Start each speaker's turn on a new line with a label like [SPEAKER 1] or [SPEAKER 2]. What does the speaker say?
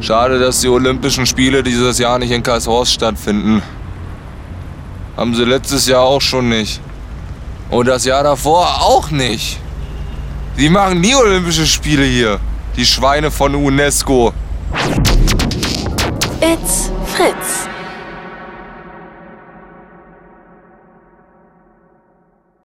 [SPEAKER 1] Schade, dass die Olympischen Spiele dieses Jahr nicht in Karlshorst stattfinden. Haben sie letztes Jahr auch schon nicht. Und das Jahr davor auch nicht. Sie machen nie Olympische Spiele hier. Die Schweine von UNESCO.
[SPEAKER 2] It's Fritz.